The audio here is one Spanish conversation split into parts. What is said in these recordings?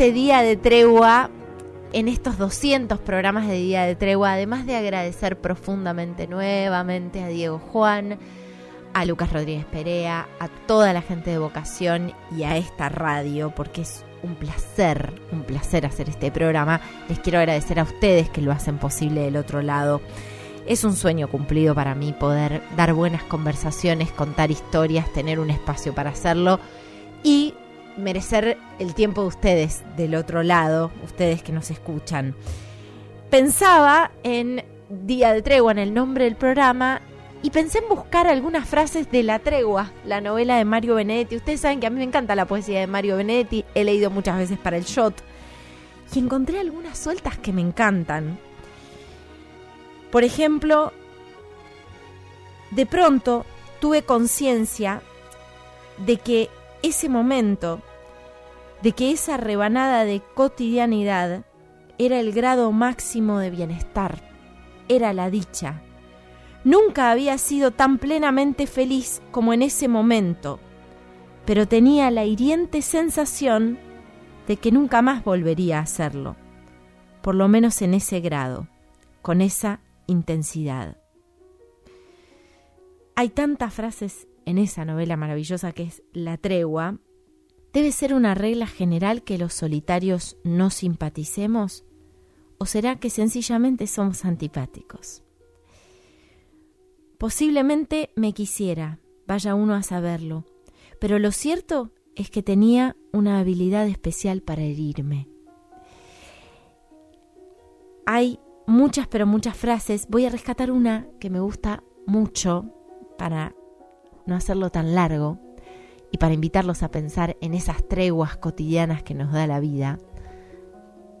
este día de tregua, en estos 200 programas de día de tregua, además de agradecer profundamente nuevamente a Diego Juan, a Lucas Rodríguez Perea, a toda la gente de vocación y a esta radio, porque es un placer, un placer hacer este programa. Les quiero agradecer a ustedes que lo hacen posible del otro lado. Es un sueño cumplido para mí poder dar buenas conversaciones, contar historias, tener un espacio para hacerlo y merecer el tiempo de ustedes del otro lado, ustedes que nos escuchan. Pensaba en Día de Tregua, en el nombre del programa, y pensé en buscar algunas frases de La Tregua, la novela de Mario Benedetti. Ustedes saben que a mí me encanta la poesía de Mario Benedetti, he leído muchas veces para el shot, y encontré algunas sueltas que me encantan. Por ejemplo, de pronto tuve conciencia de que ese momento, de que esa rebanada de cotidianidad era el grado máximo de bienestar, era la dicha. Nunca había sido tan plenamente feliz como en ese momento, pero tenía la hiriente sensación de que nunca más volvería a hacerlo, por lo menos en ese grado, con esa intensidad. Hay tantas frases en esa novela maravillosa que es La tregua. ¿Debe ser una regla general que los solitarios no simpaticemos? ¿O será que sencillamente somos antipáticos? Posiblemente me quisiera, vaya uno a saberlo, pero lo cierto es que tenía una habilidad especial para herirme. Hay muchas, pero muchas frases. Voy a rescatar una que me gusta mucho para no hacerlo tan largo y para invitarlos a pensar en esas treguas cotidianas que nos da la vida,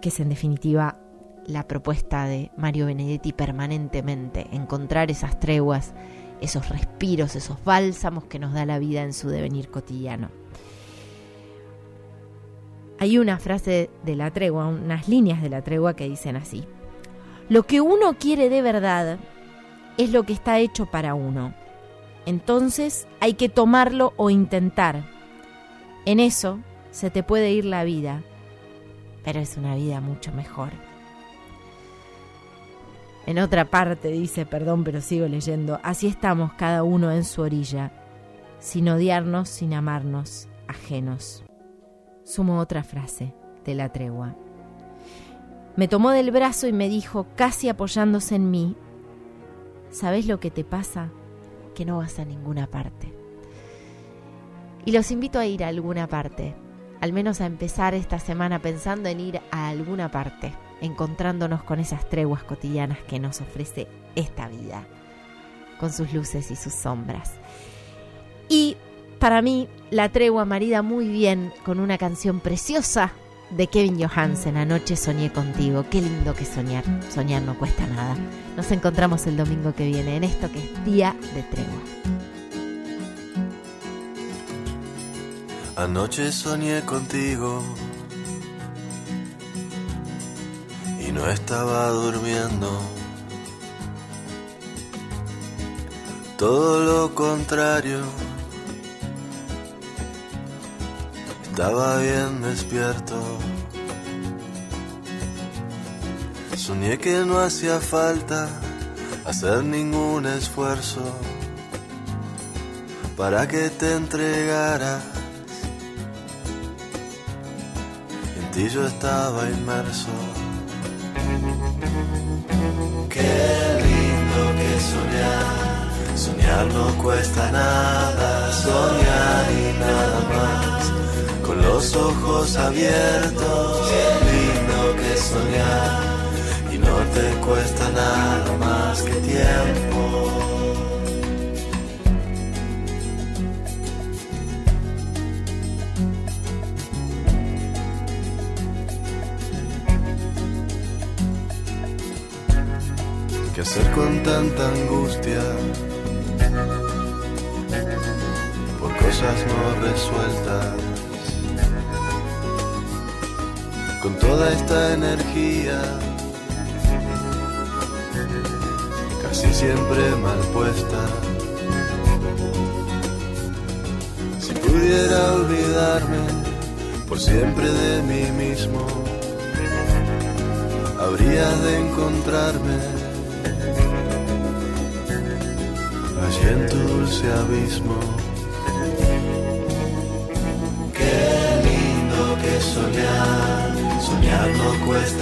que es en definitiva la propuesta de Mario Benedetti permanentemente, encontrar esas treguas, esos respiros, esos bálsamos que nos da la vida en su devenir cotidiano. Hay una frase de la tregua, unas líneas de la tregua que dicen así. Lo que uno quiere de verdad es lo que está hecho para uno. Entonces hay que tomarlo o intentar. En eso se te puede ir la vida, pero es una vida mucho mejor. En otra parte dice, perdón, pero sigo leyendo, así estamos cada uno en su orilla, sin odiarnos, sin amarnos, ajenos. Sumo otra frase de la tregua. Me tomó del brazo y me dijo, casi apoyándose en mí, ¿sabes lo que te pasa? Que no vas a ninguna parte. Y los invito a ir a alguna parte, al menos a empezar esta semana pensando en ir a alguna parte, encontrándonos con esas treguas cotidianas que nos ofrece esta vida, con sus luces y sus sombras. Y para mí, la tregua marida muy bien con una canción preciosa de Kevin Johansen, Anoche soñé contigo. Qué lindo que soñar. Soñar no cuesta nada. Nos encontramos el domingo que viene en esto que es Día de Tregua. Anoche soñé contigo y no estaba durmiendo. Todo lo contrario Estaba bien despierto. Soñé que no hacía falta hacer ningún esfuerzo para que te entregaras. En ti yo estaba inmerso. Qué lindo que soñar. Soñar no cuesta nada. Soñar y nada más con los ojos abiertos. Lindo que soñar y no te cuesta nada más que tiempo. ¿Qué hacer con tanta angustia? Por cosas no resueltas. Con toda esta energía, casi siempre mal puesta. Si pudiera olvidarme por siempre de mí mismo. Habría de encontrarme allí en tu dulce abismo.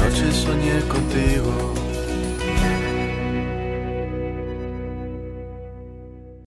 Anoche soñé contigo